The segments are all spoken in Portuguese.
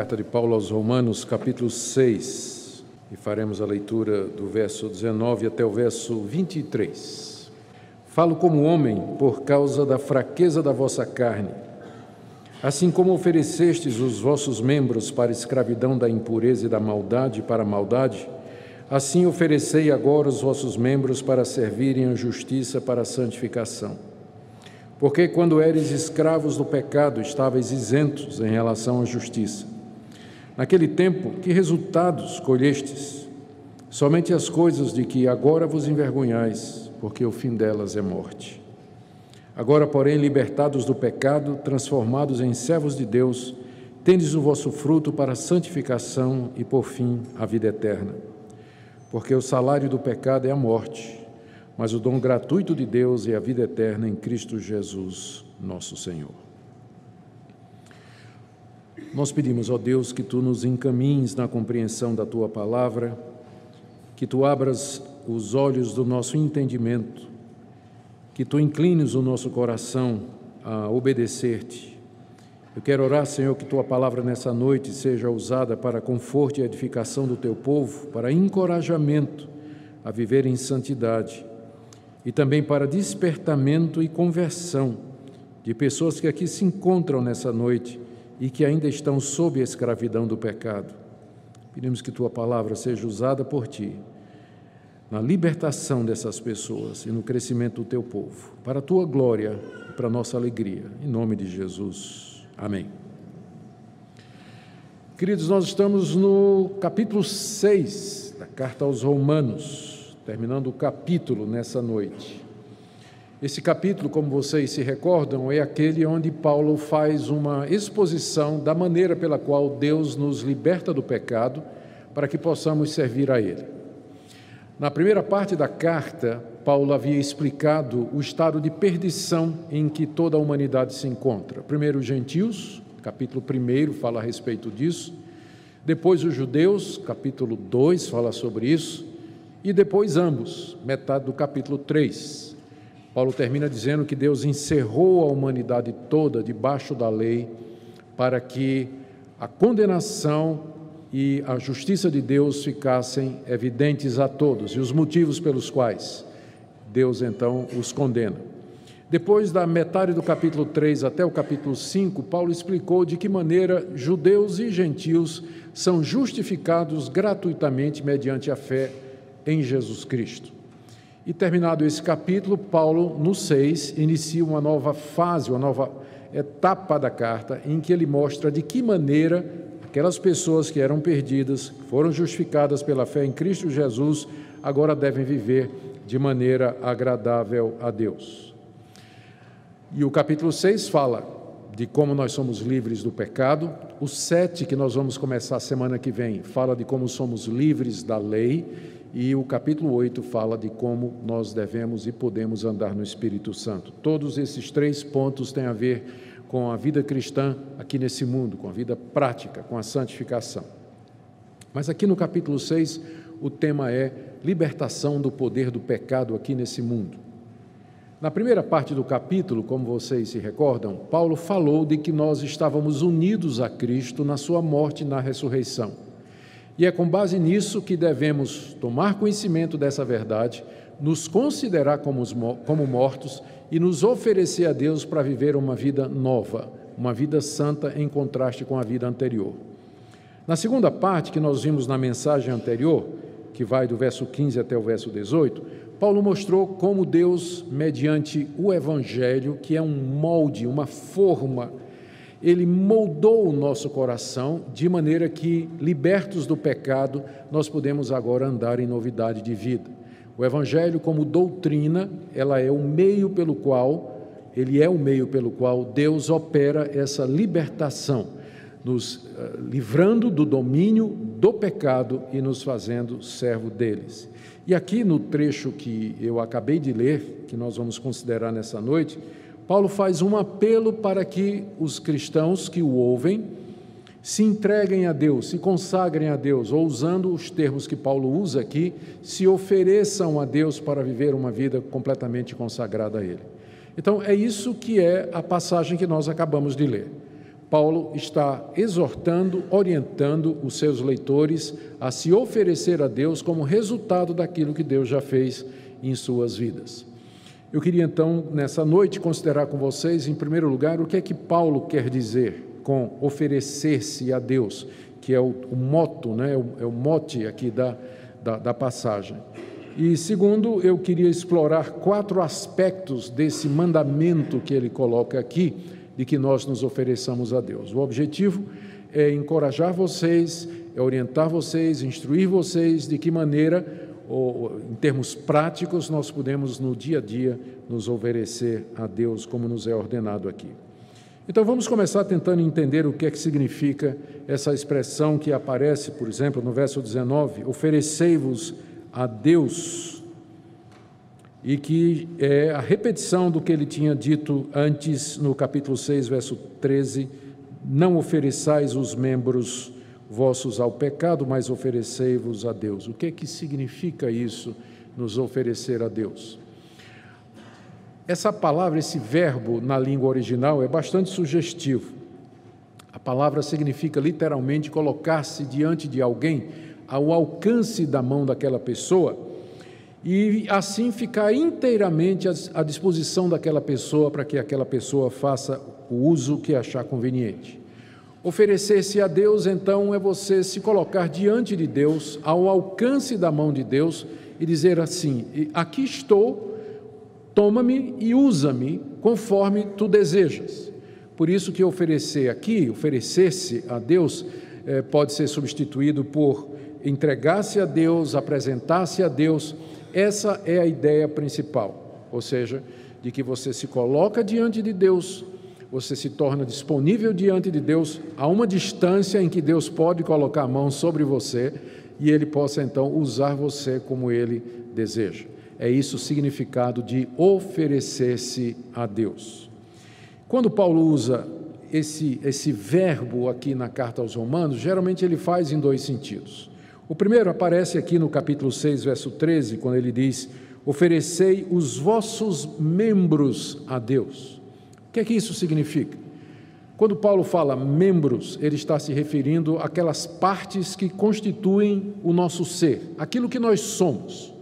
carta de Paulo aos Romanos, capítulo 6, e faremos a leitura do verso 19 até o verso 23. Falo como homem por causa da fraqueza da vossa carne. Assim como oferecestes os vossos membros para a escravidão da impureza e da maldade para a maldade, assim oferecei agora os vossos membros para servirem a justiça para a santificação. Porque quando eres escravos do pecado, estavais isentos em relação à justiça. Naquele tempo, que resultados colhestes? Somente as coisas de que agora vos envergonhais, porque o fim delas é morte. Agora, porém, libertados do pecado, transformados em servos de Deus, tendes o vosso fruto para a santificação e, por fim, a vida eterna. Porque o salário do pecado é a morte mas o dom gratuito de Deus é a vida eterna em Cristo Jesus, nosso Senhor. Nós pedimos, ó Deus, que tu nos encaminhes na compreensão da tua palavra, que tu abras os olhos do nosso entendimento, que tu inclines o nosso coração a obedecer-te. Eu quero orar, Senhor, que tua palavra nessa noite seja usada para conforto e edificação do teu povo, para encorajamento a viver em santidade e também para despertamento e conversão de pessoas que aqui se encontram nessa noite e que ainda estão sob a escravidão do pecado. Pedimos que tua palavra seja usada por ti na libertação dessas pessoas e no crescimento do teu povo, para a tua glória e para a nossa alegria. Em nome de Jesus. Amém. Queridos, nós estamos no capítulo 6 da carta aos Romanos terminando o capítulo nessa noite. Esse capítulo, como vocês se recordam, é aquele onde Paulo faz uma exposição da maneira pela qual Deus nos liberta do pecado para que possamos servir a Ele. Na primeira parte da carta, Paulo havia explicado o estado de perdição em que toda a humanidade se encontra. Primeiro, os gentios, capítulo 1 fala a respeito disso. Depois, os judeus, capítulo 2 fala sobre isso e depois ambos, metade do capítulo 3. Paulo termina dizendo que Deus encerrou a humanidade toda debaixo da lei para que a condenação e a justiça de Deus ficassem evidentes a todos e os motivos pelos quais Deus então os condena. Depois da metade do capítulo 3 até o capítulo 5, Paulo explicou de que maneira judeus e gentios são justificados gratuitamente mediante a fé em Jesus Cristo. E terminado esse capítulo, Paulo, no 6, inicia uma nova fase, uma nova etapa da carta, em que ele mostra de que maneira aquelas pessoas que eram perdidas, foram justificadas pela fé em Cristo Jesus, agora devem viver de maneira agradável a Deus. E o capítulo 6 fala de como nós somos livres do pecado. O 7, que nós vamos começar semana que vem, fala de como somos livres da lei. E o capítulo 8 fala de como nós devemos e podemos andar no Espírito Santo. Todos esses três pontos têm a ver com a vida cristã aqui nesse mundo, com a vida prática, com a santificação. Mas aqui no capítulo 6, o tema é libertação do poder do pecado aqui nesse mundo. Na primeira parte do capítulo, como vocês se recordam, Paulo falou de que nós estávamos unidos a Cristo na sua morte e na ressurreição. E é com base nisso que devemos tomar conhecimento dessa verdade, nos considerar como, como mortos e nos oferecer a Deus para viver uma vida nova, uma vida santa em contraste com a vida anterior. Na segunda parte, que nós vimos na mensagem anterior, que vai do verso 15 até o verso 18, Paulo mostrou como Deus, mediante o Evangelho, que é um molde, uma forma ele moldou o nosso coração de maneira que, libertos do pecado, nós podemos agora andar em novidade de vida. O Evangelho, como doutrina, ela é o meio pelo qual, ele é o meio pelo qual Deus opera essa libertação, nos uh, livrando do domínio do pecado e nos fazendo servo deles. E aqui no trecho que eu acabei de ler, que nós vamos considerar nessa noite, Paulo faz um apelo para que os cristãos que o ouvem se entreguem a Deus, se consagrem a Deus, ou usando os termos que Paulo usa aqui, se ofereçam a Deus para viver uma vida completamente consagrada a Ele. Então, é isso que é a passagem que nós acabamos de ler. Paulo está exortando, orientando os seus leitores a se oferecer a Deus como resultado daquilo que Deus já fez em suas vidas. Eu queria então, nessa noite, considerar com vocês, em primeiro lugar, o que é que Paulo quer dizer com oferecer-se a Deus, que é o, o moto, né? é, o, é mote aqui da, da, da passagem. E segundo, eu queria explorar quatro aspectos desse mandamento que ele coloca aqui, de que nós nos ofereçamos a Deus. O objetivo é encorajar vocês, é orientar vocês, instruir vocês de que maneira ou, em termos práticos, nós podemos no dia a dia nos oferecer a Deus como nos é ordenado aqui. Então vamos começar tentando entender o que é que significa essa expressão que aparece, por exemplo, no verso 19: oferecei-vos a Deus, e que é a repetição do que ele tinha dito antes no capítulo 6, verso 13: não ofereçais os membros vossos ao pecado, mas oferecei-vos a Deus. O que é que significa isso, nos oferecer a Deus? Essa palavra, esse verbo na língua original é bastante sugestivo. A palavra significa literalmente colocar-se diante de alguém, ao alcance da mão daquela pessoa, e assim ficar inteiramente à disposição daquela pessoa para que aquela pessoa faça o uso que achar conveniente. Oferecer-se a Deus, então, é você se colocar diante de Deus, ao alcance da mão de Deus, e dizer assim: Aqui estou, toma-me e usa-me conforme tu desejas. Por isso que oferecer aqui, oferecer-se a Deus, eh, pode ser substituído por entregar-se a Deus, apresentar-se a Deus. Essa é a ideia principal, ou seja, de que você se coloca diante de Deus você se torna disponível diante de Deus a uma distância em que Deus pode colocar a mão sobre você e ele possa então usar você como ele deseja. É isso o significado de oferecer-se a Deus. Quando Paulo usa esse, esse verbo aqui na carta aos Romanos, geralmente ele faz em dois sentidos. O primeiro aparece aqui no capítulo 6, verso 13, quando ele diz: Oferecei os vossos membros a Deus. O que é que isso significa? Quando Paulo fala membros, ele está se referindo àquelas partes que constituem o nosso ser, aquilo que nós somos.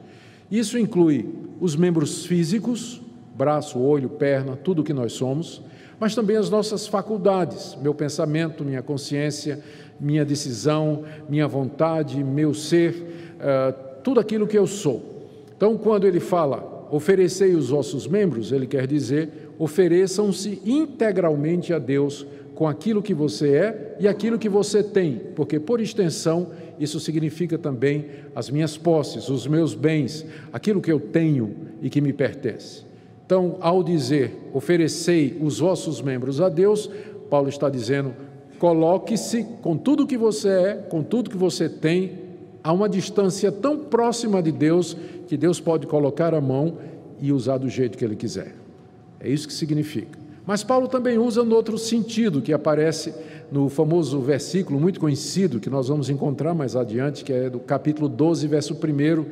Isso inclui os membros físicos, braço, olho, perna, tudo o que nós somos, mas também as nossas faculdades, meu pensamento, minha consciência, minha decisão, minha vontade, meu ser, uh, tudo aquilo que eu sou. Então, quando ele fala oferecei os vossos membros, ele quer dizer ofereçam-se integralmente a Deus com aquilo que você é e aquilo que você tem, porque, por extensão, isso significa também as minhas posses, os meus bens, aquilo que eu tenho e que me pertence. Então, ao dizer oferecei os vossos membros a Deus, Paulo está dizendo coloque-se com tudo que você é, com tudo que você tem, a uma distância tão próxima de Deus que Deus pode colocar a mão e usar do jeito que Ele quiser. É isso que significa. Mas Paulo também usa no outro sentido, que aparece no famoso versículo muito conhecido, que nós vamos encontrar mais adiante, que é do capítulo 12, verso 1,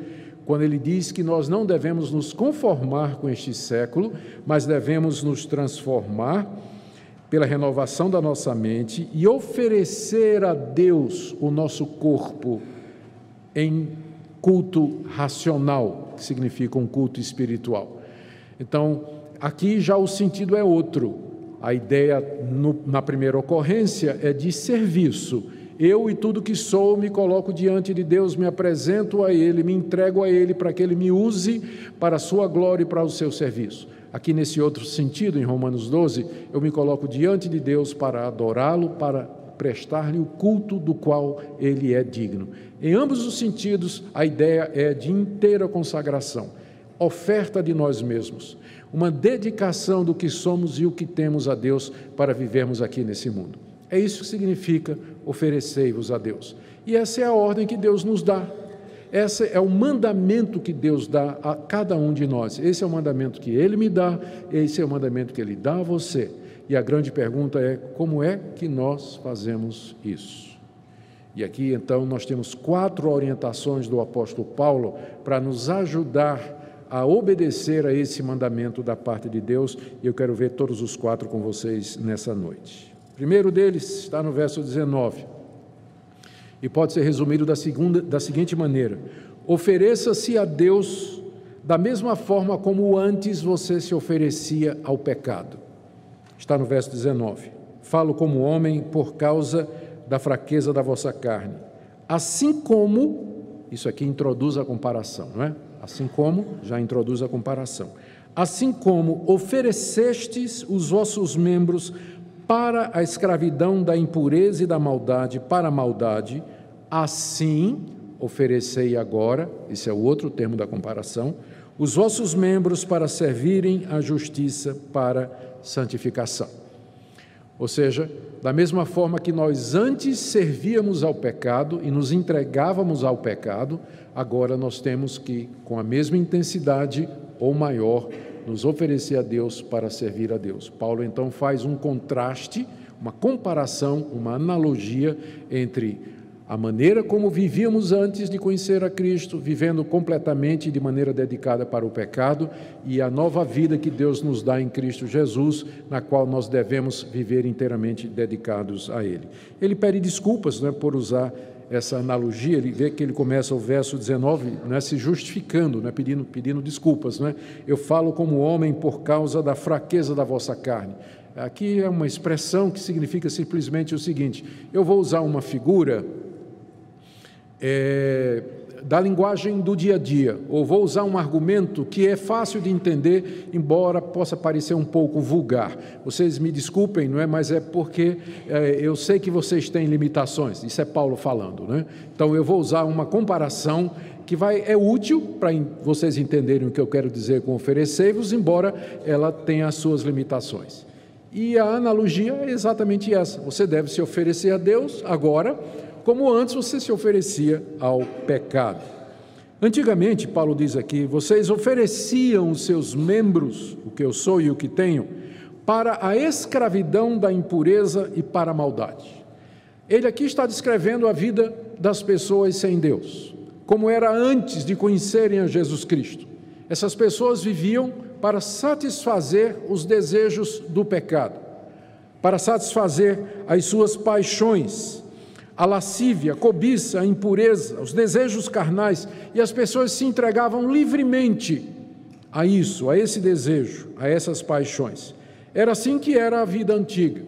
quando ele diz que nós não devemos nos conformar com este século, mas devemos nos transformar pela renovação da nossa mente e oferecer a Deus o nosso corpo em culto racional, que significa um culto espiritual. Então, Aqui já o sentido é outro. A ideia no, na primeira ocorrência é de serviço. Eu e tudo que sou me coloco diante de Deus, me apresento a Ele, me entrego a Ele para que Ele me use para a sua glória e para o seu serviço. Aqui nesse outro sentido, em Romanos 12, eu me coloco diante de Deus para adorá-lo, para prestar-lhe o culto do qual ele é digno. Em ambos os sentidos, a ideia é de inteira consagração, oferta de nós mesmos uma dedicação do que somos e o que temos a Deus para vivermos aqui nesse mundo. É isso que significa oferecei-vos a Deus. E essa é a ordem que Deus nos dá. Esse é o mandamento que Deus dá a cada um de nós. Esse é o mandamento que Ele me dá, esse é o mandamento que Ele dá a você. E a grande pergunta é: como é que nós fazemos isso? E aqui então nós temos quatro orientações do apóstolo Paulo para nos ajudar a obedecer a esse mandamento da parte de Deus, e eu quero ver todos os quatro com vocês nessa noite. Primeiro deles está no verso 19 e pode ser resumido da, segunda, da seguinte maneira: ofereça-se a Deus da mesma forma como antes você se oferecia ao pecado. Está no verso 19. Falo como homem por causa da fraqueza da vossa carne. Assim como, isso aqui introduz a comparação, não é? Assim como, já introduz a comparação. Assim como oferecestes os vossos membros para a escravidão da impureza e da maldade, para a maldade, assim oferecei agora, esse é o outro termo da comparação, os vossos membros para servirem à justiça para santificação. Ou seja, da mesma forma que nós antes servíamos ao pecado e nos entregávamos ao pecado, agora nós temos que, com a mesma intensidade ou maior, nos oferecer a Deus para servir a Deus. Paulo então faz um contraste, uma comparação, uma analogia entre a maneira como vivíamos antes de conhecer a Cristo, vivendo completamente de maneira dedicada para o pecado, e a nova vida que Deus nos dá em Cristo Jesus, na qual nós devemos viver inteiramente dedicados a Ele. Ele pede desculpas né, por usar essa analogia, ele vê que ele começa o verso 19 né, se justificando, né, pedindo, pedindo desculpas. Né? Eu falo como homem por causa da fraqueza da vossa carne. Aqui é uma expressão que significa simplesmente o seguinte: eu vou usar uma figura é, da linguagem do dia a dia, ou vou usar um argumento que é fácil de entender, embora possa parecer um pouco vulgar. Vocês me desculpem, não é? Mas é porque é, eu sei que vocês têm limitações. Isso é Paulo falando, né? Então eu vou usar uma comparação que vai é útil para vocês entenderem o que eu quero dizer com oferecer-vos, embora ela tenha as suas limitações. E a analogia é exatamente essa. Você deve se oferecer a Deus agora como antes você se oferecia ao pecado. Antigamente, Paulo diz aqui, vocês ofereciam os seus membros, o que eu sou e o que tenho, para a escravidão da impureza e para a maldade. Ele aqui está descrevendo a vida das pessoas sem Deus, como era antes de conhecerem a Jesus Cristo. Essas pessoas viviam para satisfazer os desejos do pecado, para satisfazer as suas paixões, a lascívia, a cobiça, a impureza, os desejos carnais, e as pessoas se entregavam livremente a isso, a esse desejo, a essas paixões. Era assim que era a vida antiga.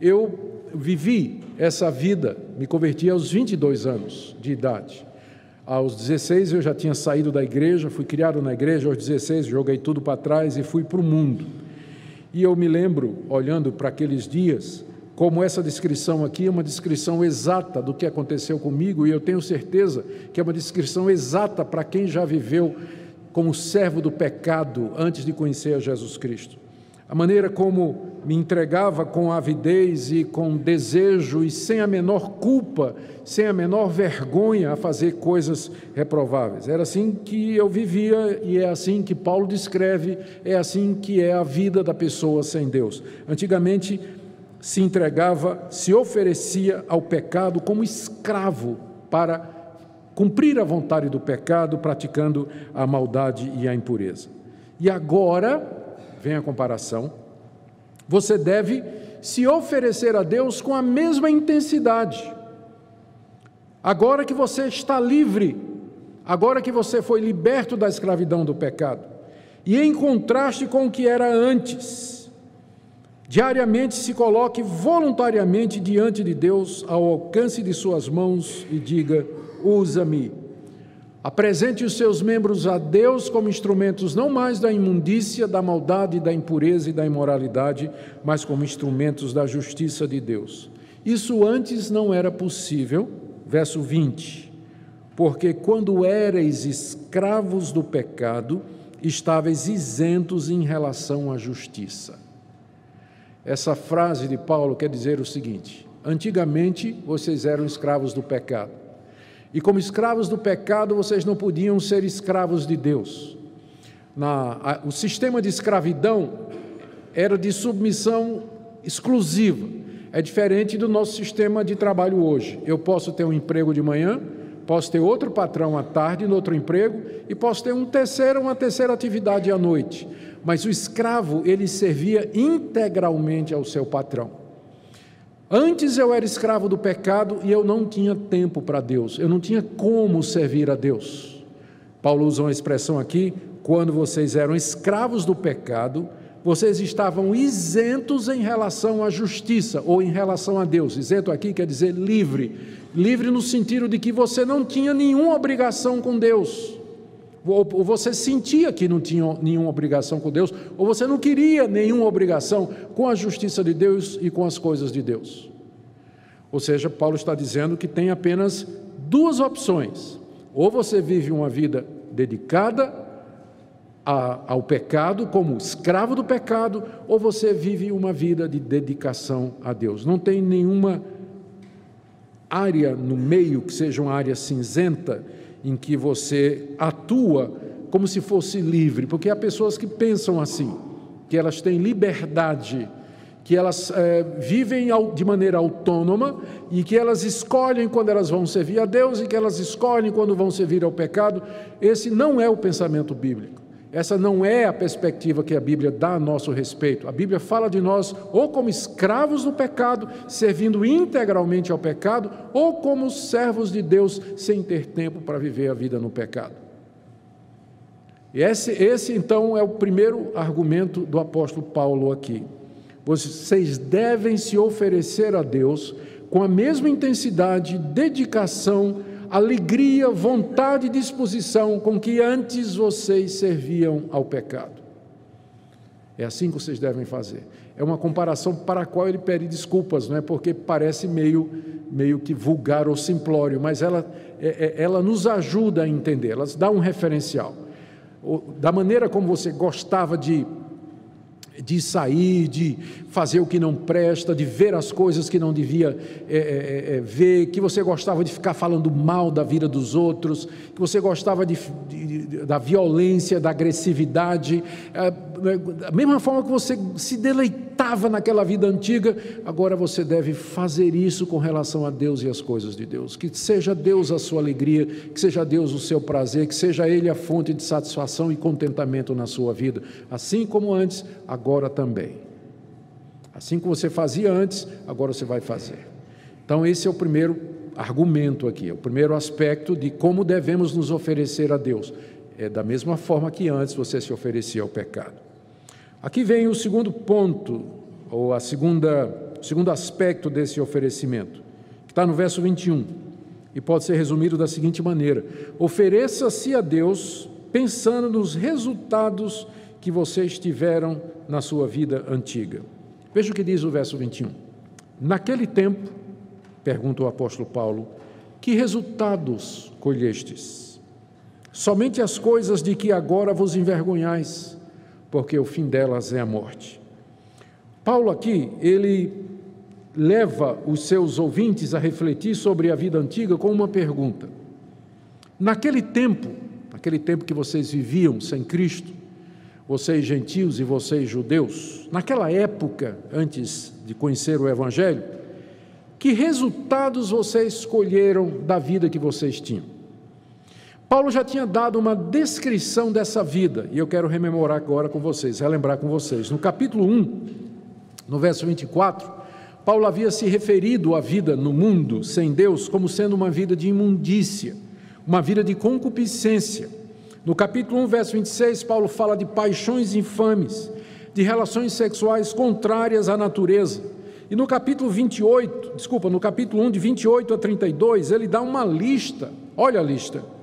Eu vivi essa vida, me converti aos 22 anos de idade. Aos 16 eu já tinha saído da igreja, fui criado na igreja, aos 16 joguei tudo para trás e fui para o mundo. E eu me lembro, olhando para aqueles dias, como essa descrição aqui é uma descrição exata do que aconteceu comigo, e eu tenho certeza que é uma descrição exata para quem já viveu como servo do pecado antes de conhecer a Jesus Cristo. A maneira como me entregava com avidez e com desejo e sem a menor culpa, sem a menor vergonha a fazer coisas reprováveis. Era assim que eu vivia e é assim que Paulo descreve, é assim que é a vida da pessoa sem Deus. Antigamente, se entregava, se oferecia ao pecado como escravo para cumprir a vontade do pecado, praticando a maldade e a impureza. E agora, vem a comparação, você deve se oferecer a Deus com a mesma intensidade. Agora que você está livre, agora que você foi liberto da escravidão do pecado, e em contraste com o que era antes, Diariamente se coloque voluntariamente diante de Deus, ao alcance de suas mãos, e diga: usa-me. Apresente os seus membros a Deus como instrumentos não mais da imundícia, da maldade, da impureza e da imoralidade, mas como instrumentos da justiça de Deus. Isso antes não era possível. Verso 20. Porque quando éreis escravos do pecado, estáveis isentos em relação à justiça. Essa frase de Paulo quer dizer o seguinte: antigamente vocês eram escravos do pecado. E como escravos do pecado, vocês não podiam ser escravos de Deus. Na, a, o sistema de escravidão era de submissão exclusiva. É diferente do nosso sistema de trabalho hoje. Eu posso ter um emprego de manhã, posso ter outro patrão à tarde no outro emprego e posso ter um terceiro, uma terceira atividade à noite mas o escravo ele servia integralmente ao seu patrão. Antes eu era escravo do pecado e eu não tinha tempo para Deus, eu não tinha como servir a Deus. Paulo usa uma expressão aqui: quando vocês eram escravos do pecado, vocês estavam isentos em relação à justiça ou em relação a Deus. Isento aqui quer dizer livre. Livre no sentido de que você não tinha nenhuma obrigação com Deus. Ou você sentia que não tinha nenhuma obrigação com Deus, ou você não queria nenhuma obrigação com a justiça de Deus e com as coisas de Deus. Ou seja, Paulo está dizendo que tem apenas duas opções: ou você vive uma vida dedicada a, ao pecado, como escravo do pecado, ou você vive uma vida de dedicação a Deus. Não tem nenhuma área no meio que seja uma área cinzenta em que você atua como se fosse livre, porque há pessoas que pensam assim, que elas têm liberdade, que elas é, vivem de maneira autônoma e que elas escolhem quando elas vão servir a Deus e que elas escolhem quando vão servir ao pecado. Esse não é o pensamento bíblico. Essa não é a perspectiva que a Bíblia dá a nosso respeito. A Bíblia fala de nós ou como escravos do pecado, servindo integralmente ao pecado, ou como servos de Deus, sem ter tempo para viver a vida no pecado. E esse, esse então é o primeiro argumento do apóstolo Paulo aqui. Vocês devem se oferecer a Deus com a mesma intensidade, dedicação, alegria, vontade e disposição com que antes vocês serviam ao pecado. É assim que vocês devem fazer. É uma comparação para a qual ele pede desculpas, não é? Porque parece meio, meio que vulgar ou simplório, mas ela, é, é, ela nos ajuda a entender, ela dá um referencial. Da maneira como você gostava de de sair, de fazer o que não presta, de ver as coisas que não devia é, é, é, é, ver, que você gostava de ficar falando mal da vida dos outros, que você gostava de, de, da violência, da agressividade, é, da mesma forma que você se deleitava naquela vida antiga, agora você deve fazer isso com relação a Deus e as coisas de Deus. Que seja Deus a sua alegria, que seja Deus o seu prazer, que seja Ele a fonte de satisfação e contentamento na sua vida, assim como antes, agora também. Assim como você fazia antes, agora você vai fazer. Então, esse é o primeiro argumento aqui, é o primeiro aspecto de como devemos nos oferecer a Deus. É da mesma forma que antes você se oferecia ao pecado. Aqui vem o segundo ponto, ou a segunda, o segundo aspecto desse oferecimento, que está no verso 21, e pode ser resumido da seguinte maneira: ofereça-se a Deus pensando nos resultados que vocês tiveram na sua vida antiga. Veja o que diz o verso 21. Naquele tempo, pergunta o apóstolo Paulo, que resultados colhestes? Somente as coisas de que agora vos envergonhais porque o fim delas é a morte. Paulo aqui, ele leva os seus ouvintes a refletir sobre a vida antiga com uma pergunta. Naquele tempo, naquele tempo que vocês viviam sem Cristo, vocês gentios e vocês judeus, naquela época, antes de conhecer o Evangelho, que resultados vocês escolheram da vida que vocês tinham? Paulo já tinha dado uma descrição dessa vida, e eu quero rememorar agora com vocês, relembrar com vocês. No capítulo 1, no verso 24, Paulo havia se referido à vida no mundo sem Deus como sendo uma vida de imundícia, uma vida de concupiscência. No capítulo 1, verso 26, Paulo fala de paixões infames, de relações sexuais contrárias à natureza. E no capítulo 28, desculpa, no capítulo 1, de 28 a 32, ele dá uma lista, olha a lista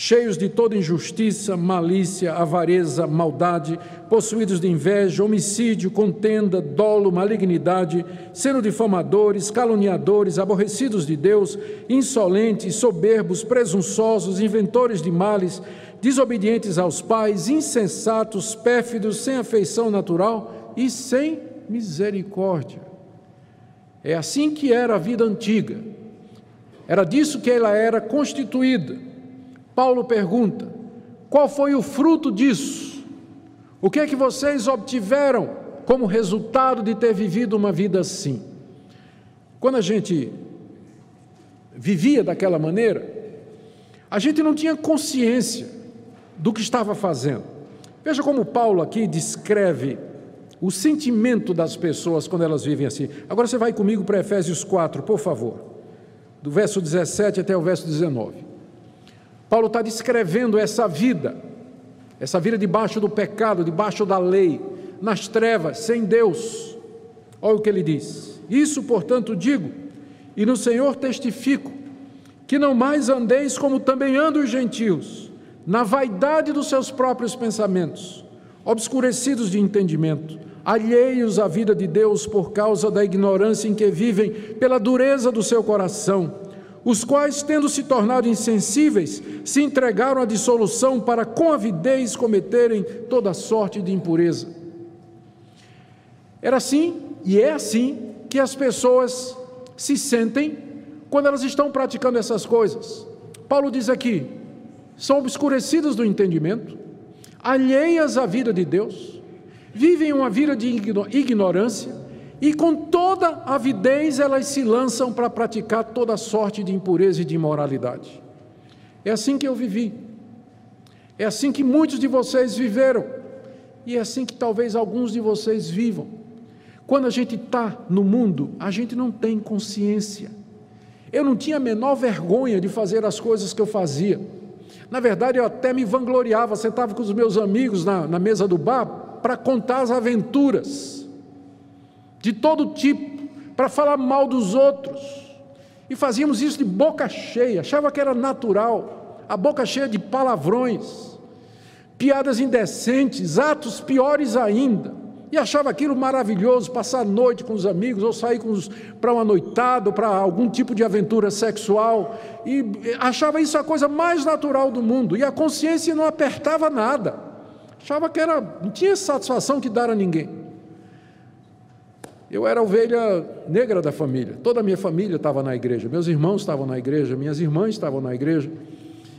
cheios de toda injustiça, malícia, avareza, maldade, possuídos de inveja, homicídio, contenda, dolo, malignidade, sendo difamadores, caluniadores, aborrecidos de Deus, insolentes, soberbos, presunçosos, inventores de males, desobedientes aos pais, insensatos, pérfidos, sem afeição natural e sem misericórdia. É assim que era a vida antiga. Era disso que ela era constituída Paulo pergunta: qual foi o fruto disso? O que é que vocês obtiveram como resultado de ter vivido uma vida assim? Quando a gente vivia daquela maneira, a gente não tinha consciência do que estava fazendo. Veja como Paulo aqui descreve o sentimento das pessoas quando elas vivem assim. Agora você vai comigo para Efésios 4, por favor, do verso 17 até o verso 19. Paulo está descrevendo essa vida, essa vida debaixo do pecado, debaixo da lei, nas trevas, sem Deus. Olha o que ele diz: Isso, portanto, digo, e no Senhor testifico, que não mais andeis como também andam os gentios, na vaidade dos seus próprios pensamentos, obscurecidos de entendimento alheios à vida de Deus por causa da ignorância em que vivem, pela dureza do seu coração, os quais, tendo se tornado insensíveis, se entregaram à dissolução para com avidez cometerem toda sorte de impureza. Era assim e é assim que as pessoas se sentem quando elas estão praticando essas coisas. Paulo diz aqui: são obscurecidas do entendimento, alheias à vida de Deus, vivem uma vida de ignorância e com toda avidez elas se lançam para praticar toda sorte de impureza e de imoralidade. É assim que eu vivi. É assim que muitos de vocês viveram. E é assim que talvez alguns de vocês vivam. Quando a gente está no mundo, a gente não tem consciência. Eu não tinha a menor vergonha de fazer as coisas que eu fazia. Na verdade, eu até me vangloriava, sentava com os meus amigos na, na mesa do bar, para contar as aventuras de todo tipo, para falar mal dos outros. E fazíamos isso de boca cheia, achava que era natural, a boca cheia de palavrões, piadas indecentes, atos piores ainda. E achava aquilo maravilhoso, passar a noite com os amigos, ou sair para uma noitada, para algum tipo de aventura sexual. E achava isso a coisa mais natural do mundo. E a consciência não apertava nada. Achava que era, não tinha satisfação que dar a ninguém. Eu era a ovelha negra da família. Toda a minha família estava na igreja. Meus irmãos estavam na igreja, minhas irmãs estavam na igreja.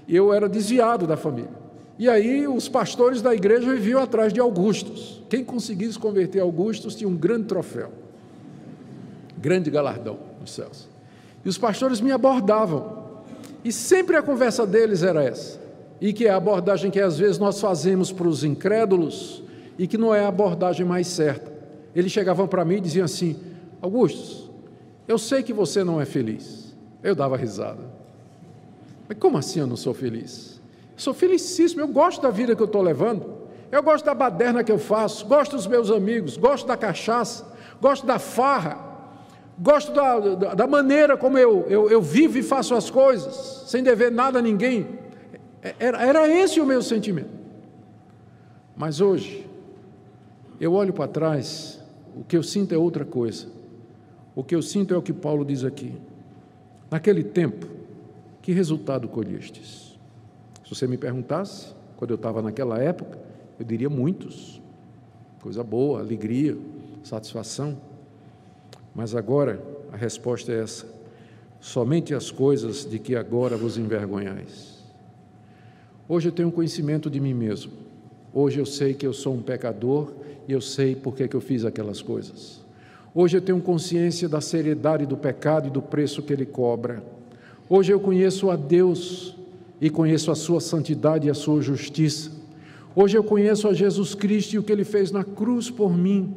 Eu era desviado da família. E aí os pastores da igreja viviam atrás de Augustos. Quem conseguisse converter Augustos tinha um grande troféu. Grande galardão nos céus. E os pastores me abordavam. E sempre a conversa deles era essa e que é a abordagem que às vezes nós fazemos para os incrédulos e que não é a abordagem mais certa. Eles chegavam para mim e diziam assim: Augustus, eu sei que você não é feliz. Eu dava risada. Mas como assim eu não sou feliz? Eu sou felicíssimo, eu gosto da vida que eu estou levando. Eu gosto da baderna que eu faço, gosto dos meus amigos, gosto da cachaça, gosto da farra, gosto da, da, da maneira como eu, eu, eu vivo e faço as coisas, sem dever nada a ninguém. Era, era esse o meu sentimento. Mas hoje, eu olho para trás, o que eu sinto é outra coisa. O que eu sinto é o que Paulo diz aqui. Naquele tempo, que resultado colhestes? Se você me perguntasse, quando eu estava naquela época, eu diria muitos. Coisa boa, alegria, satisfação. Mas agora a resposta é essa: somente as coisas de que agora vos envergonhais. Hoje eu tenho conhecimento de mim mesmo. Hoje eu sei que eu sou um pecador e eu sei por que, eu fiz aquelas coisas. Hoje eu tenho consciência da seriedade do pecado e do preço que ele cobra. Hoje eu conheço a Deus e conheço a sua santidade e a sua justiça. Hoje eu conheço a Jesus Cristo e o que ele fez na cruz por mim,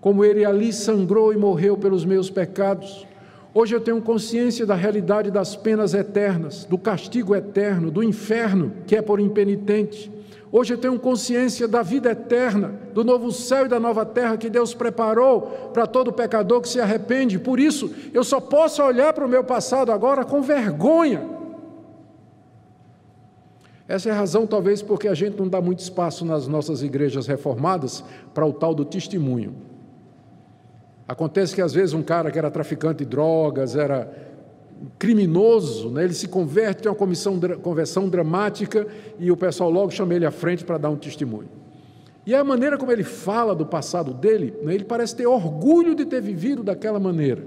como ele ali sangrou e morreu pelos meus pecados. Hoje eu tenho consciência da realidade das penas eternas, do castigo eterno, do inferno, que é por impenitente. Hoje eu tenho consciência da vida eterna, do novo céu e da nova terra que Deus preparou para todo pecador que se arrepende. Por isso, eu só posso olhar para o meu passado agora com vergonha. Essa é a razão, talvez, porque a gente não dá muito espaço nas nossas igrejas reformadas para o tal do testemunho. Acontece que às vezes um cara que era traficante de drogas, era criminoso, né? ele se converte, tem uma comissão, conversão dramática e o pessoal logo chama ele à frente para dar um testemunho. E a maneira como ele fala do passado dele, né? ele parece ter orgulho de ter vivido daquela maneira.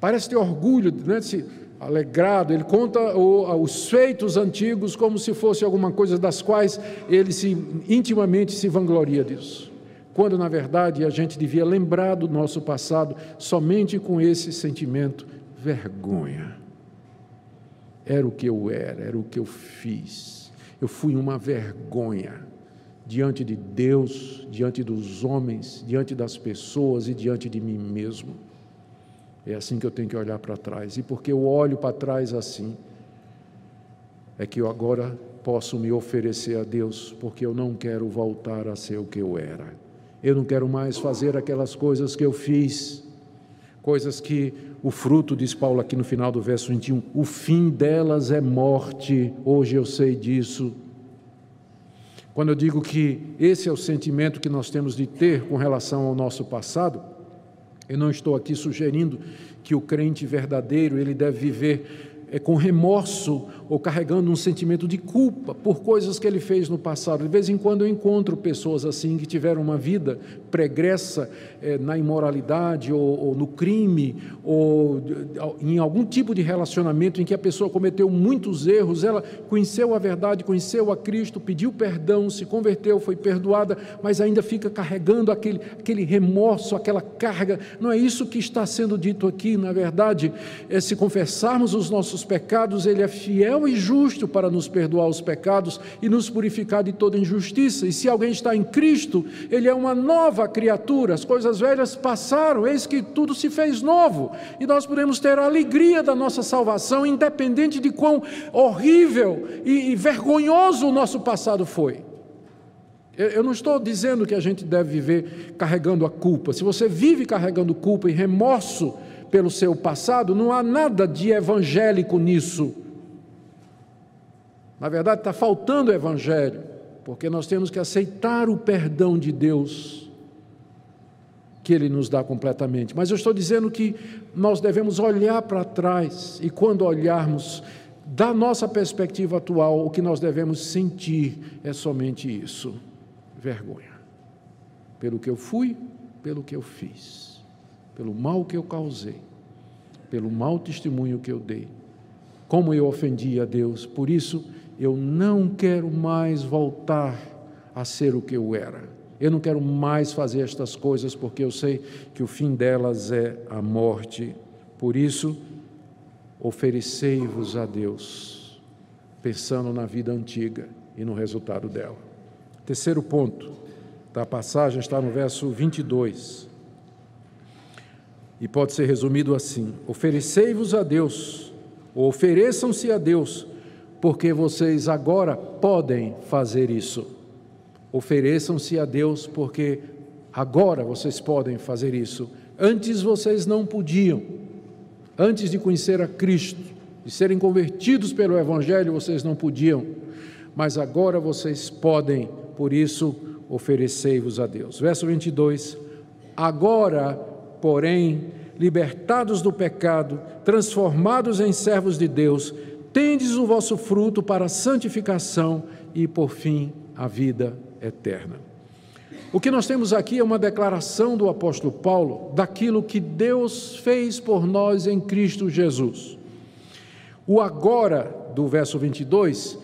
Parece ter orgulho, né? se alegrado, ele conta os feitos antigos como se fosse alguma coisa das quais ele se intimamente se vangloria disso quando na verdade a gente devia lembrar do nosso passado somente com esse sentimento vergonha. Era o que eu era, era o que eu fiz. Eu fui uma vergonha. diante de Deus, diante dos homens, diante das pessoas e diante de mim mesmo. É assim que eu tenho que olhar para trás. E porque eu olho para trás assim, é que eu agora posso me oferecer a Deus, porque eu não quero voltar a ser o que eu era. Eu não quero mais fazer aquelas coisas que eu fiz, coisas que o fruto, diz Paulo aqui no final do verso 21, o fim delas é morte. Hoje eu sei disso. Quando eu digo que esse é o sentimento que nós temos de ter com relação ao nosso passado, eu não estou aqui sugerindo que o crente verdadeiro ele deve viver é, com remorso ou carregando um sentimento de culpa por coisas que ele fez no passado. De vez em quando eu encontro pessoas assim que tiveram uma vida pregressa é, na imoralidade ou, ou, no crime ou em algum tipo de relacionamento em que a pessoa cometeu muitos erros. Ela conheceu a verdade, conheceu a Cristo, pediu perdão, se converteu, foi perdoada, mas ainda fica carregando aquele, aquele remorso, aquela carga. Não é isso que está sendo dito aqui. Na verdade, é se confessarmos os nossos pecados, Ele é fiel e justo para nos perdoar os pecados e nos purificar de toda injustiça. E se alguém está em Cristo, ele é uma nova criatura, as coisas velhas passaram, eis que tudo se fez novo. E nós podemos ter a alegria da nossa salvação, independente de quão horrível e vergonhoso o nosso passado foi. Eu não estou dizendo que a gente deve viver carregando a culpa. Se você vive carregando culpa e remorso, pelo seu passado, não há nada de evangélico nisso. Na verdade, está faltando evangelho, porque nós temos que aceitar o perdão de Deus, que Ele nos dá completamente. Mas eu estou dizendo que nós devemos olhar para trás, e quando olharmos da nossa perspectiva atual, o que nós devemos sentir é somente isso: vergonha. Pelo que eu fui, pelo que eu fiz pelo mal que eu causei, pelo mau testemunho que eu dei, como eu ofendi a Deus. Por isso, eu não quero mais voltar a ser o que eu era. Eu não quero mais fazer estas coisas porque eu sei que o fim delas é a morte. Por isso, oferecei-vos a Deus, pensando na vida antiga e no resultado dela. Terceiro ponto da passagem está no verso 22. E pode ser resumido assim: oferecei-vos a Deus, ou ofereçam-se a Deus, porque vocês agora podem fazer isso. Ofereçam-se a Deus, porque agora vocês podem fazer isso. Antes vocês não podiam. Antes de conhecer a Cristo, de serem convertidos pelo Evangelho, vocês não podiam. Mas agora vocês podem, por isso, oferecei-vos a Deus. Verso 22. Agora porém, libertados do pecado, transformados em servos de Deus, tendes o vosso fruto para a santificação e, por fim, a vida eterna. O que nós temos aqui é uma declaração do apóstolo Paulo daquilo que Deus fez por nós em Cristo Jesus. O agora do verso 22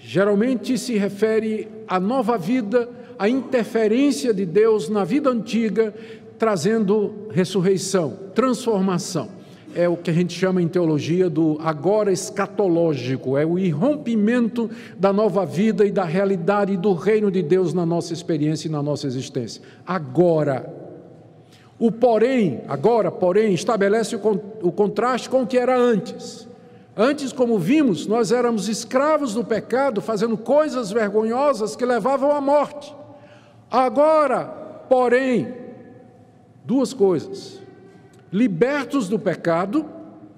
geralmente se refere à nova vida, à interferência de Deus na vida antiga, trazendo ressurreição, transformação. É o que a gente chama em teologia do agora escatológico, é o irrompimento da nova vida e da realidade do reino de Deus na nossa experiência e na nossa existência. Agora. O porém, agora, porém, estabelece o contraste com o que era antes. Antes, como vimos, nós éramos escravos do pecado, fazendo coisas vergonhosas que levavam à morte. Agora, porém, duas coisas: libertos do pecado,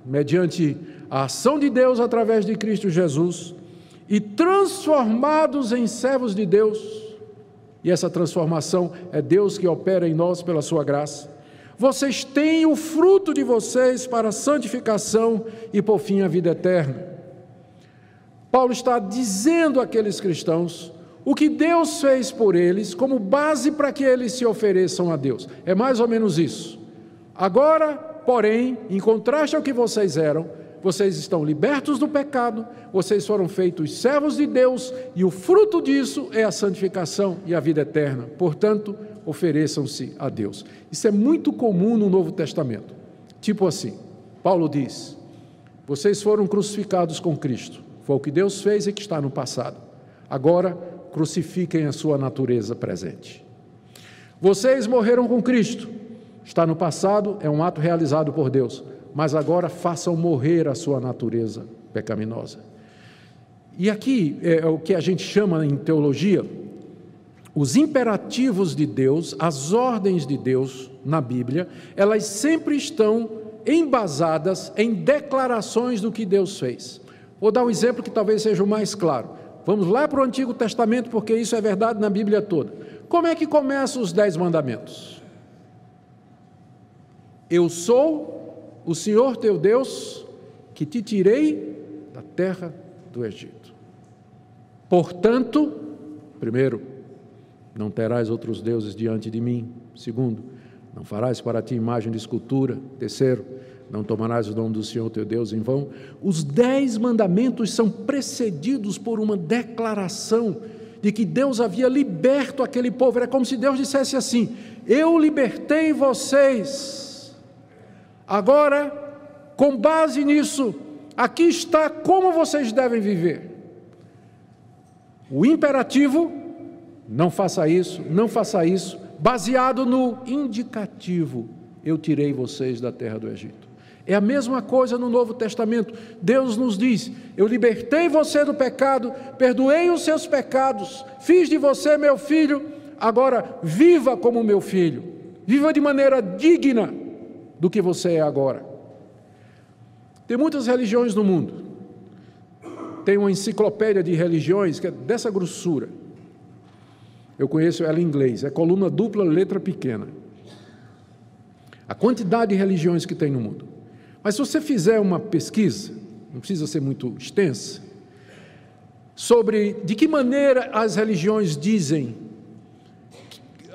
mediante a ação de Deus através de Cristo Jesus, e transformados em servos de Deus, e essa transformação é Deus que opera em nós pela sua graça. Vocês têm o fruto de vocês para a santificação e por fim a vida eterna. Paulo está dizendo àqueles cristãos o que Deus fez por eles como base para que eles se ofereçam a Deus. É mais ou menos isso. Agora, porém, em contraste ao que vocês eram, vocês estão libertos do pecado, vocês foram feitos servos de Deus e o fruto disso é a santificação e a vida eterna. Portanto, ofereçam-se a Deus. Isso é muito comum no Novo Testamento. Tipo assim, Paulo diz: Vocês foram crucificados com Cristo. Foi o que Deus fez e que está no passado. Agora, crucifiquem a sua natureza presente. Vocês morreram com Cristo. Está no passado, é um ato realizado por Deus, mas agora façam morrer a sua natureza pecaminosa. E aqui é o que a gente chama em teologia os imperativos de Deus, as ordens de Deus na Bíblia, elas sempre estão embasadas em declarações do que Deus fez. Vou dar um exemplo que talvez seja o mais claro. Vamos lá para o Antigo Testamento, porque isso é verdade na Bíblia toda. Como é que começam os Dez Mandamentos? Eu sou o Senhor teu Deus que te tirei da terra do Egito. Portanto, primeiro, não terás outros deuses diante de mim. Segundo, não farás para ti imagem de escultura. Terceiro, não tomarás o nome do Senhor teu Deus em vão. Os dez mandamentos são precedidos por uma declaração de que Deus havia liberto aquele povo. Era como se Deus dissesse assim: Eu libertei vocês. Agora, com base nisso, aqui está como vocês devem viver. O imperativo não faça isso, não faça isso, baseado no indicativo: eu tirei vocês da terra do Egito. É a mesma coisa no Novo Testamento. Deus nos diz: Eu libertei você do pecado, perdoei os seus pecados, fiz de você meu filho, agora viva como meu filho, viva de maneira digna do que você é agora. Tem muitas religiões no mundo. Tem uma enciclopédia de religiões que é dessa grossura eu conheço ela em inglês, é coluna dupla, letra pequena. A quantidade de religiões que tem no mundo. Mas se você fizer uma pesquisa, não precisa ser muito extensa, sobre de que maneira as religiões dizem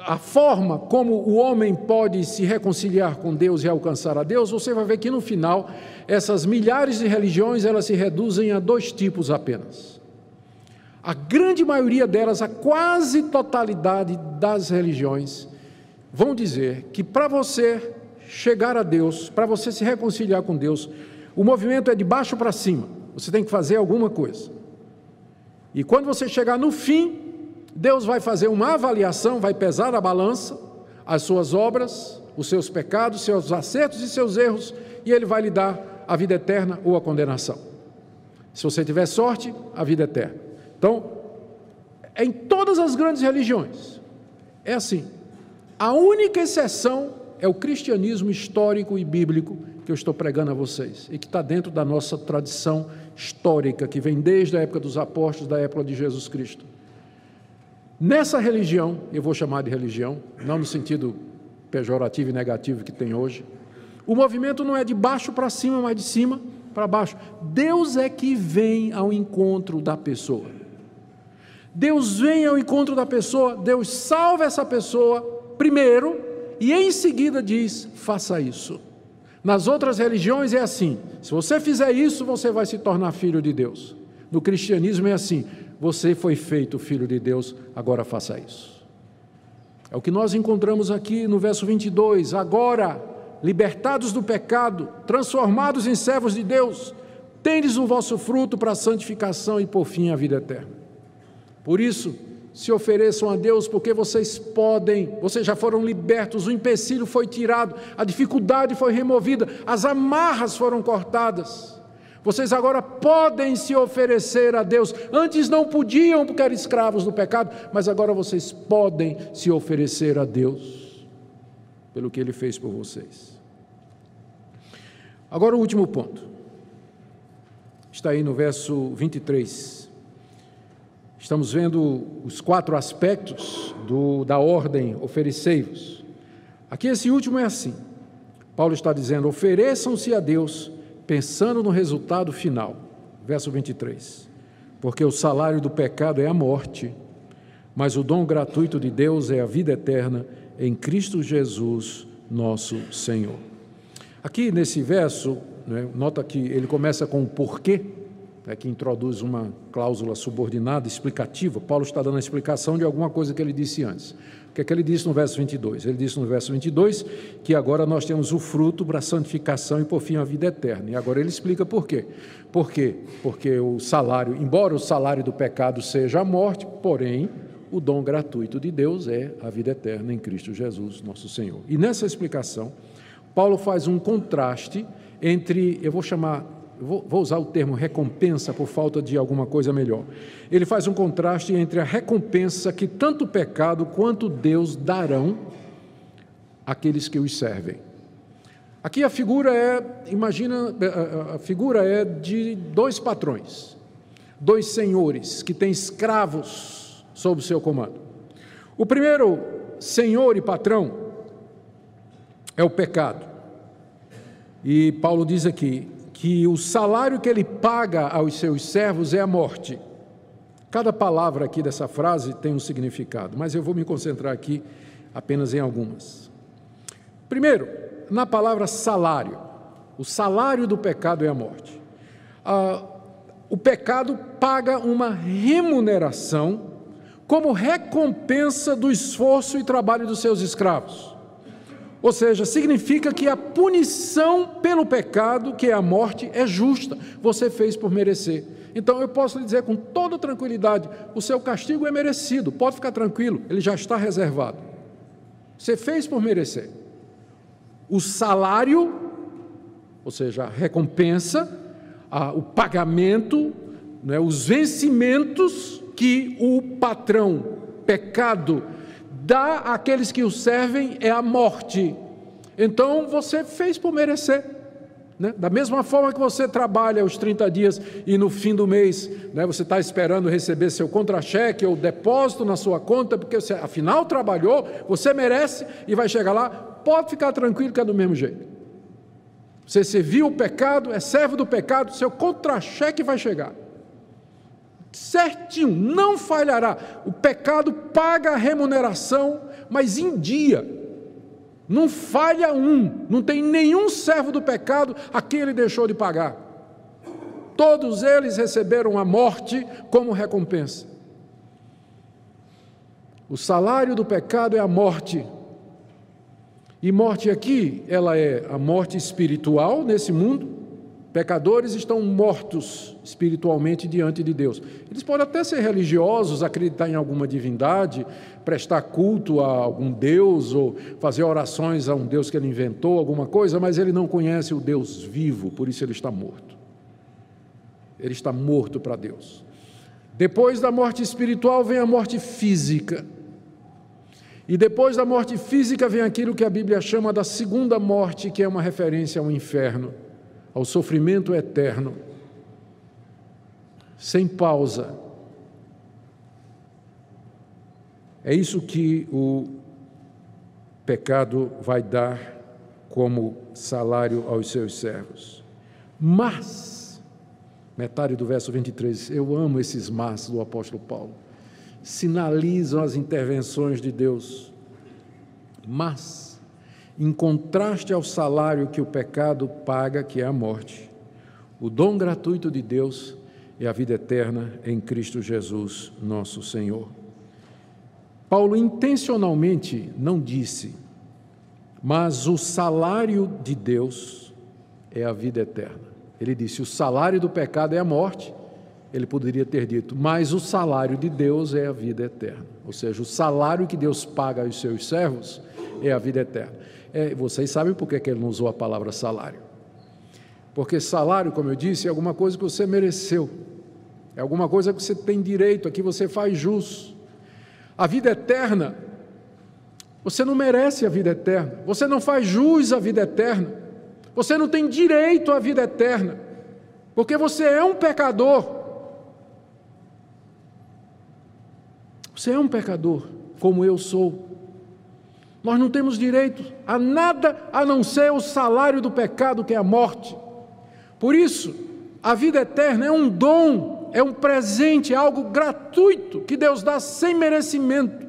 a forma como o homem pode se reconciliar com Deus e alcançar a Deus, você vai ver que no final essas milhares de religiões elas se reduzem a dois tipos apenas. A grande maioria delas, a quase totalidade das religiões, vão dizer que para você chegar a Deus, para você se reconciliar com Deus, o movimento é de baixo para cima. Você tem que fazer alguma coisa. E quando você chegar no fim, Deus vai fazer uma avaliação, vai pesar a balança, as suas obras, os seus pecados, seus acertos e seus erros, e Ele vai lhe dar a vida eterna ou a condenação. Se você tiver sorte, a vida eterna. Então, em todas as grandes religiões, é assim. A única exceção é o cristianismo histórico e bíblico que eu estou pregando a vocês e que está dentro da nossa tradição histórica, que vem desde a época dos apóstolos, da época de Jesus Cristo. Nessa religião, eu vou chamar de religião, não no sentido pejorativo e negativo que tem hoje, o movimento não é de baixo para cima, mas de cima para baixo. Deus é que vem ao encontro da pessoa. Deus vem ao encontro da pessoa, Deus salva essa pessoa primeiro e em seguida diz: faça isso. Nas outras religiões é assim: se você fizer isso, você vai se tornar filho de Deus. No cristianismo é assim: você foi feito filho de Deus, agora faça isso. É o que nós encontramos aqui no verso 22. Agora, libertados do pecado, transformados em servos de Deus, tendes o vosso fruto para a santificação e por fim a vida eterna. Por isso, se ofereçam a Deus, porque vocês podem, vocês já foram libertos, o empecilho foi tirado, a dificuldade foi removida, as amarras foram cortadas. Vocês agora podem se oferecer a Deus. Antes não podiam porque eram escravos do pecado, mas agora vocês podem se oferecer a Deus pelo que Ele fez por vocês. Agora o último ponto. Está aí no verso 23. Estamos vendo os quatro aspectos do, da ordem oferecei-vos. Aqui esse último é assim. Paulo está dizendo: ofereçam-se a Deus pensando no resultado final. Verso 23. Porque o salário do pecado é a morte, mas o dom gratuito de Deus é a vida eterna em Cristo Jesus, nosso Senhor. Aqui nesse verso, né, nota que ele começa com o porquê é que introduz uma cláusula subordinada explicativa. Paulo está dando a explicação de alguma coisa que ele disse antes. O que é que ele disse no verso 22? Ele disse no verso 22 que agora nós temos o fruto para a santificação e por fim a vida eterna. E agora ele explica por quê. Por quê? Porque o salário, embora o salário do pecado seja a morte, porém o dom gratuito de Deus é a vida eterna em Cristo Jesus, nosso Senhor. E nessa explicação, Paulo faz um contraste entre, eu vou chamar, vou, usar o termo recompensa por falta de alguma coisa melhor. Ele faz um contraste entre a recompensa que tanto o pecado quanto Deus darão àqueles que os servem. Aqui a figura é, imagina, a figura é de dois patrões, dois senhores que têm escravos sob seu comando. O primeiro senhor e patrão é o pecado. E Paulo diz aqui que o salário que ele paga aos seus servos é a morte. Cada palavra aqui dessa frase tem um significado, mas eu vou me concentrar aqui apenas em algumas. Primeiro, na palavra salário. O salário do pecado é a morte. Ah, o pecado paga uma remuneração como recompensa do esforço e trabalho dos seus escravos. Ou seja, significa que a punição pelo pecado, que é a morte, é justa. Você fez por merecer. Então eu posso lhe dizer com toda tranquilidade: o seu castigo é merecido, pode ficar tranquilo, ele já está reservado. Você fez por merecer. O salário, ou seja, a recompensa, a, o pagamento, né, os vencimentos que o patrão, pecado, dá àqueles que o servem é a morte. Então você fez por merecer. Né? Da mesma forma que você trabalha os 30 dias e no fim do mês né, você está esperando receber seu contra-cheque ou depósito na sua conta, porque você afinal trabalhou, você merece e vai chegar lá, pode ficar tranquilo que é do mesmo jeito. Você serviu o pecado, é servo do pecado, seu contra-cheque vai chegar certinho, não falhará. O pecado paga a remuneração, mas em dia. Não falha um, não tem nenhum servo do pecado a quem ele deixou de pagar. Todos eles receberam a morte como recompensa. O salário do pecado é a morte. E morte aqui, ela é a morte espiritual nesse mundo, Pecadores estão mortos espiritualmente diante de Deus. Eles podem até ser religiosos, acreditar em alguma divindade, prestar culto a algum Deus ou fazer orações a um Deus que ele inventou, alguma coisa, mas ele não conhece o Deus vivo, por isso ele está morto. Ele está morto para Deus. Depois da morte espiritual vem a morte física. E depois da morte física vem aquilo que a Bíblia chama da segunda morte, que é uma referência ao inferno ao sofrimento eterno, sem pausa. É isso que o pecado vai dar como salário aos seus servos. Mas, metade do verso 23, eu amo esses mas do apóstolo Paulo, sinalizam as intervenções de Deus. Mas, em contraste ao salário que o pecado paga, que é a morte. O dom gratuito de Deus é a vida eterna em Cristo Jesus, nosso Senhor. Paulo intencionalmente não disse, mas o salário de Deus é a vida eterna. Ele disse: o salário do pecado é a morte. Ele poderia ter dito, mas o salário de Deus é a vida eterna. Ou seja, o salário que Deus paga aos seus servos é a vida eterna. É, vocês sabem por que ele não usou a palavra salário. Porque salário, como eu disse, é alguma coisa que você mereceu, é alguma coisa que você tem direito, a que você faz jus. A vida eterna, você não merece a vida eterna, você não faz jus à vida eterna, você não tem direito à vida eterna, porque você é um pecador. Você é um pecador, como eu sou. Nós não temos direito a nada a não ser o salário do pecado, que é a morte. Por isso, a vida eterna é um dom, é um presente, é algo gratuito que Deus dá sem merecimento.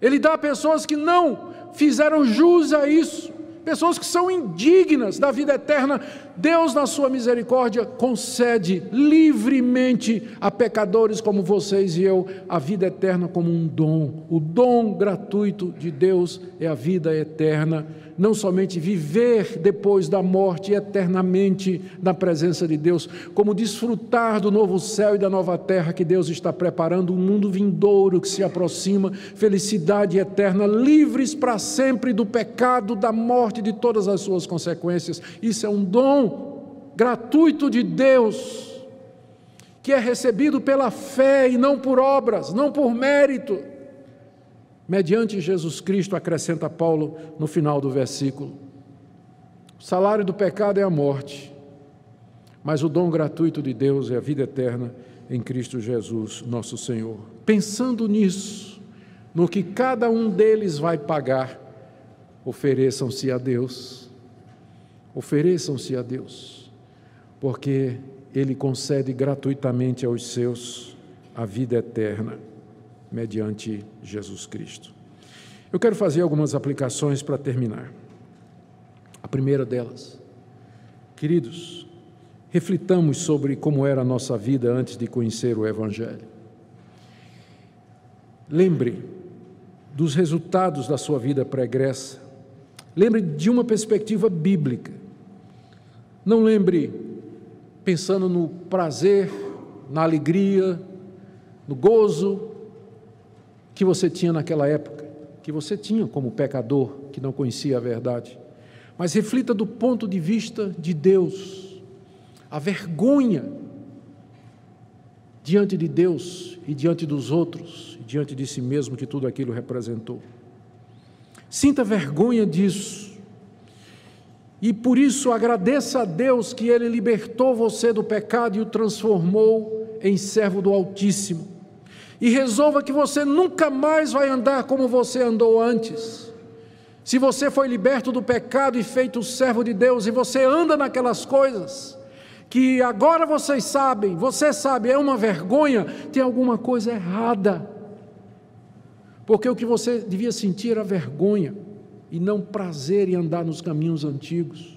Ele dá a pessoas que não fizeram jus a isso, pessoas que são indignas da vida eterna. Deus, na sua misericórdia, concede livremente a pecadores como vocês e eu a vida eterna como um dom. O dom gratuito de Deus é a vida eterna não somente viver depois da morte eternamente na presença de Deus, como desfrutar do novo céu e da nova terra que Deus está preparando, um mundo vindouro que se aproxima, felicidade eterna, livres para sempre do pecado, da morte, de todas as suas consequências. Isso é um dom gratuito de Deus. Que é recebido pela fé e não por obras, não por mérito mediante Jesus Cristo, acrescenta Paulo no final do versículo. O salário do pecado é a morte, mas o dom gratuito de Deus é a vida eterna em Cristo Jesus, nosso Senhor. Pensando nisso, no que cada um deles vai pagar, ofereçam-se a Deus. Ofereçam-se a Deus, porque Ele concede gratuitamente aos seus a vida eterna mediante Jesus Cristo. Eu quero fazer algumas aplicações para terminar. A primeira delas, queridos, reflitamos sobre como era a nossa vida antes de conhecer o Evangelho. Lembre dos resultados da sua vida pregressa. Lembre de uma perspectiva bíblica. Não lembre pensando no prazer, na alegria, no gozo, que você tinha naquela época, que você tinha como pecador que não conhecia a verdade. Mas reflita do ponto de vista de Deus, a vergonha diante de Deus e diante dos outros, e diante de si mesmo que tudo aquilo representou. Sinta vergonha disso. E por isso agradeça a Deus que Ele libertou você do pecado e o transformou em servo do Altíssimo e resolva que você nunca mais vai andar como você andou antes. Se você foi liberto do pecado e feito servo de Deus e você anda naquelas coisas que agora vocês sabem, você sabe, é uma vergonha, tem alguma coisa errada. Porque o que você devia sentir era vergonha e não prazer em andar nos caminhos antigos.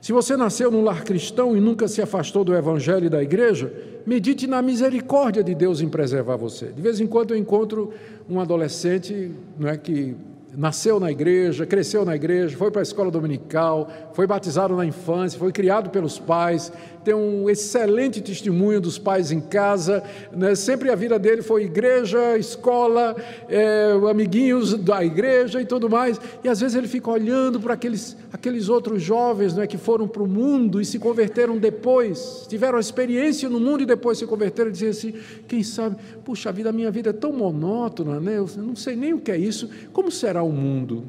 Se você nasceu num lar cristão e nunca se afastou do evangelho e da igreja, medite na misericórdia de Deus em preservar você. De vez em quando eu encontro um adolescente não é, que nasceu na igreja, cresceu na igreja, foi para a escola dominical, foi batizado na infância, foi criado pelos pais, tem um excelente testemunho dos pais em casa, né? sempre a vida dele foi igreja, escola, é, amiguinhos da igreja e tudo mais, e às vezes ele fica olhando para aqueles, aqueles outros jovens né, que foram para o mundo e se converteram depois, tiveram experiência no mundo e depois se converteram e dizem assim, quem sabe, puxa vida, a minha vida é tão monótona, né? eu não sei nem o que é isso, como será o mundo?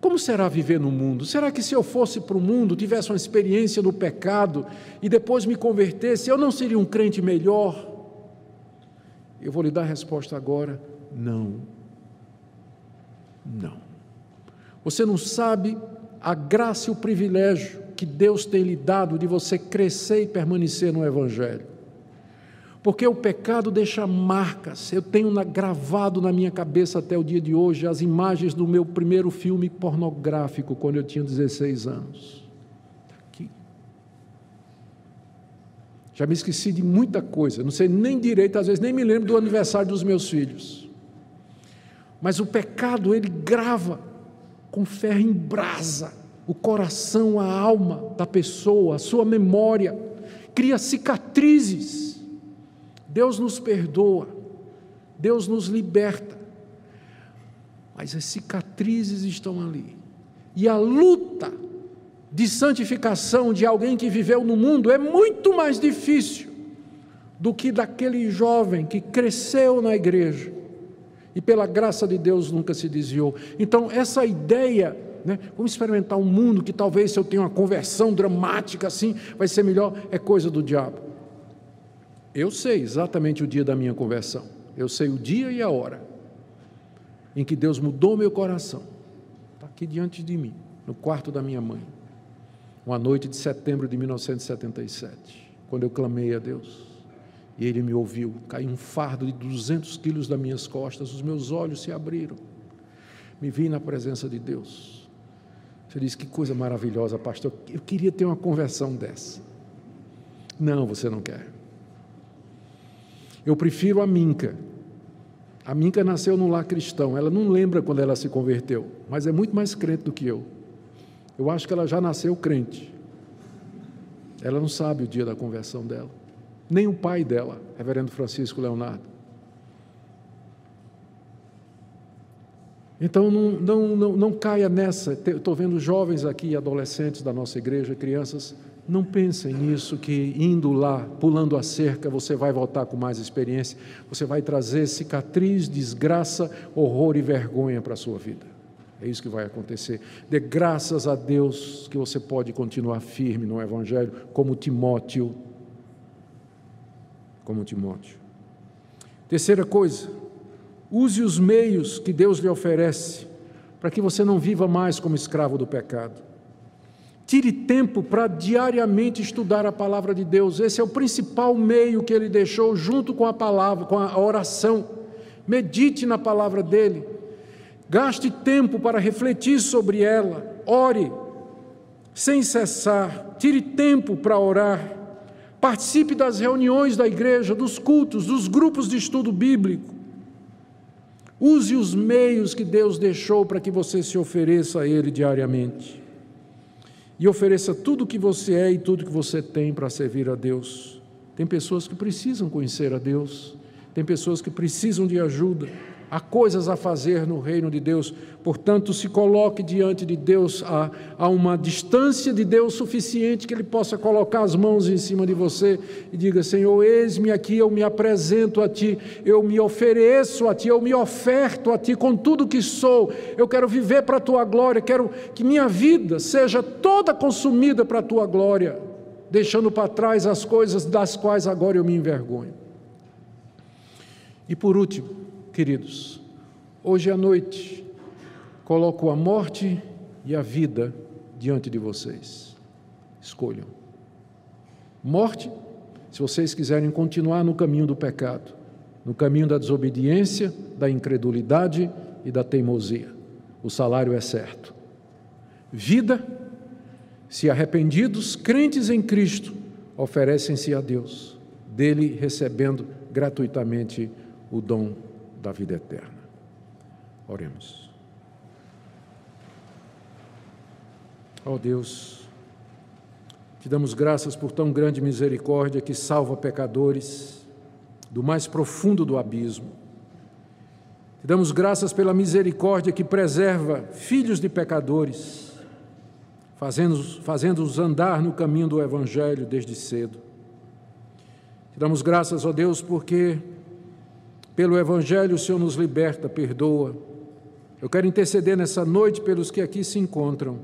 Como será viver no mundo? Será que se eu fosse para o mundo, tivesse uma experiência no pecado e depois me convertesse, eu não seria um crente melhor? Eu vou lhe dar a resposta agora: não. Não. Você não sabe a graça e o privilégio que Deus tem lhe dado de você crescer e permanecer no Evangelho porque o pecado deixa marcas. Eu tenho gravado na minha cabeça até o dia de hoje as imagens do meu primeiro filme pornográfico, quando eu tinha 16 anos. Tá aqui. Já me esqueci de muita coisa, não sei nem direito, às vezes nem me lembro do aniversário dos meus filhos. Mas o pecado, ele grava com ferro em brasa o coração, a alma da pessoa, a sua memória, cria cicatrizes Deus nos perdoa, Deus nos liberta, mas as cicatrizes estão ali. E a luta de santificação de alguém que viveu no mundo é muito mais difícil do que daquele jovem que cresceu na igreja e pela graça de Deus nunca se desviou. Então, essa ideia, né, vamos experimentar um mundo que talvez se eu tenho uma conversão dramática assim, vai ser melhor, é coisa do diabo. Eu sei exatamente o dia da minha conversão. Eu sei o dia e a hora em que Deus mudou meu coração. Está aqui diante de mim, no quarto da minha mãe. Uma noite de setembro de 1977, quando eu clamei a Deus. E Ele me ouviu. Caiu um fardo de 200 quilos das minhas costas, os meus olhos se abriram. me vi na presença de Deus. Você diz: Que coisa maravilhosa, pastor. Eu queria ter uma conversão dessa. Não, você não quer. Eu prefiro a Minca. A Minca nasceu num lar cristão. Ela não lembra quando ela se converteu, mas é muito mais crente do que eu. Eu acho que ela já nasceu crente. Ela não sabe o dia da conversão dela. Nem o pai dela, Reverendo Francisco Leonardo. Então não, não, não, não caia nessa. Estou vendo jovens aqui, adolescentes da nossa igreja, crianças. Não pensem nisso, que indo lá, pulando a cerca, você vai voltar com mais experiência. Você vai trazer cicatriz, desgraça, horror e vergonha para a sua vida. É isso que vai acontecer. Dê graças a Deus que você pode continuar firme no Evangelho, como Timóteo. Como Timóteo. Terceira coisa, use os meios que Deus lhe oferece para que você não viva mais como escravo do pecado. Tire tempo para diariamente estudar a palavra de Deus. Esse é o principal meio que ele deixou junto com a palavra, com a oração. Medite na palavra dele Gaste tempo para refletir sobre ela, ore sem cessar, tire tempo para orar, participe das reuniões da igreja, dos cultos, dos grupos de estudo bíblico. Use os meios que Deus deixou para que você se ofereça a Ele diariamente. E ofereça tudo o que você é e tudo que você tem para servir a Deus. Tem pessoas que precisam conhecer a Deus, tem pessoas que precisam de ajuda. Há coisas a fazer no reino de Deus, portanto, se coloque diante de Deus. A, a, uma distância de Deus suficiente que Ele possa colocar as mãos em cima de você e diga: Senhor, eis-me aqui, eu me apresento a Ti, eu me ofereço a Ti, eu me oferto a Ti com tudo que sou, eu quero viver para a Tua glória, quero que minha vida seja toda consumida para a Tua glória, deixando para trás as coisas das quais agora eu me envergonho. E por último, Queridos, hoje à noite coloco a morte e a vida diante de vocês. Escolham. Morte, se vocês quiserem continuar no caminho do pecado, no caminho da desobediência, da incredulidade e da teimosia. O salário é certo. Vida, se arrependidos, crentes em Cristo, oferecem-se a Deus, dele recebendo gratuitamente o dom da vida eterna. Oremos. Ó oh Deus, te damos graças por tão grande misericórdia que salva pecadores do mais profundo do abismo. Te damos graças pela misericórdia que preserva filhos de pecadores, fazendo-os fazendo andar no caminho do Evangelho desde cedo. Te damos graças, ó Deus, porque pelo Evangelho, o Senhor nos liberta, perdoa. Eu quero interceder nessa noite pelos que aqui se encontram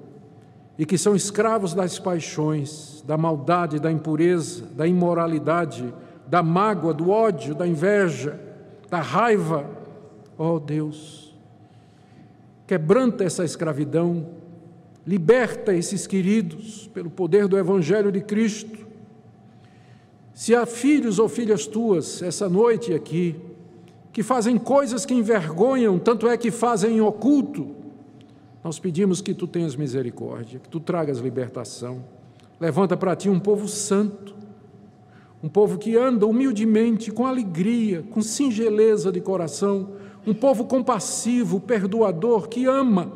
e que são escravos das paixões, da maldade, da impureza, da imoralidade, da mágoa, do ódio, da inveja, da raiva. Oh Deus, quebranta essa escravidão, liberta esses queridos pelo poder do Evangelho de Cristo. Se há filhos ou filhas tuas essa noite aqui, que fazem coisas que envergonham, tanto é que fazem em oculto. Nós pedimos que tu tenhas misericórdia, que tu tragas libertação. Levanta para ti um povo santo, um povo que anda humildemente, com alegria, com singeleza de coração, um povo compassivo, perdoador, que ama.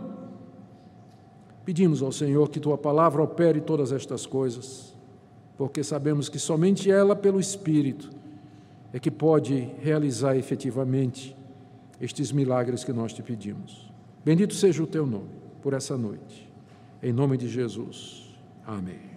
Pedimos ao Senhor que tua palavra opere todas estas coisas, porque sabemos que somente ela, pelo Espírito, é que pode realizar efetivamente estes milagres que nós te pedimos. Bendito seja o teu nome por essa noite. Em nome de Jesus. Amém.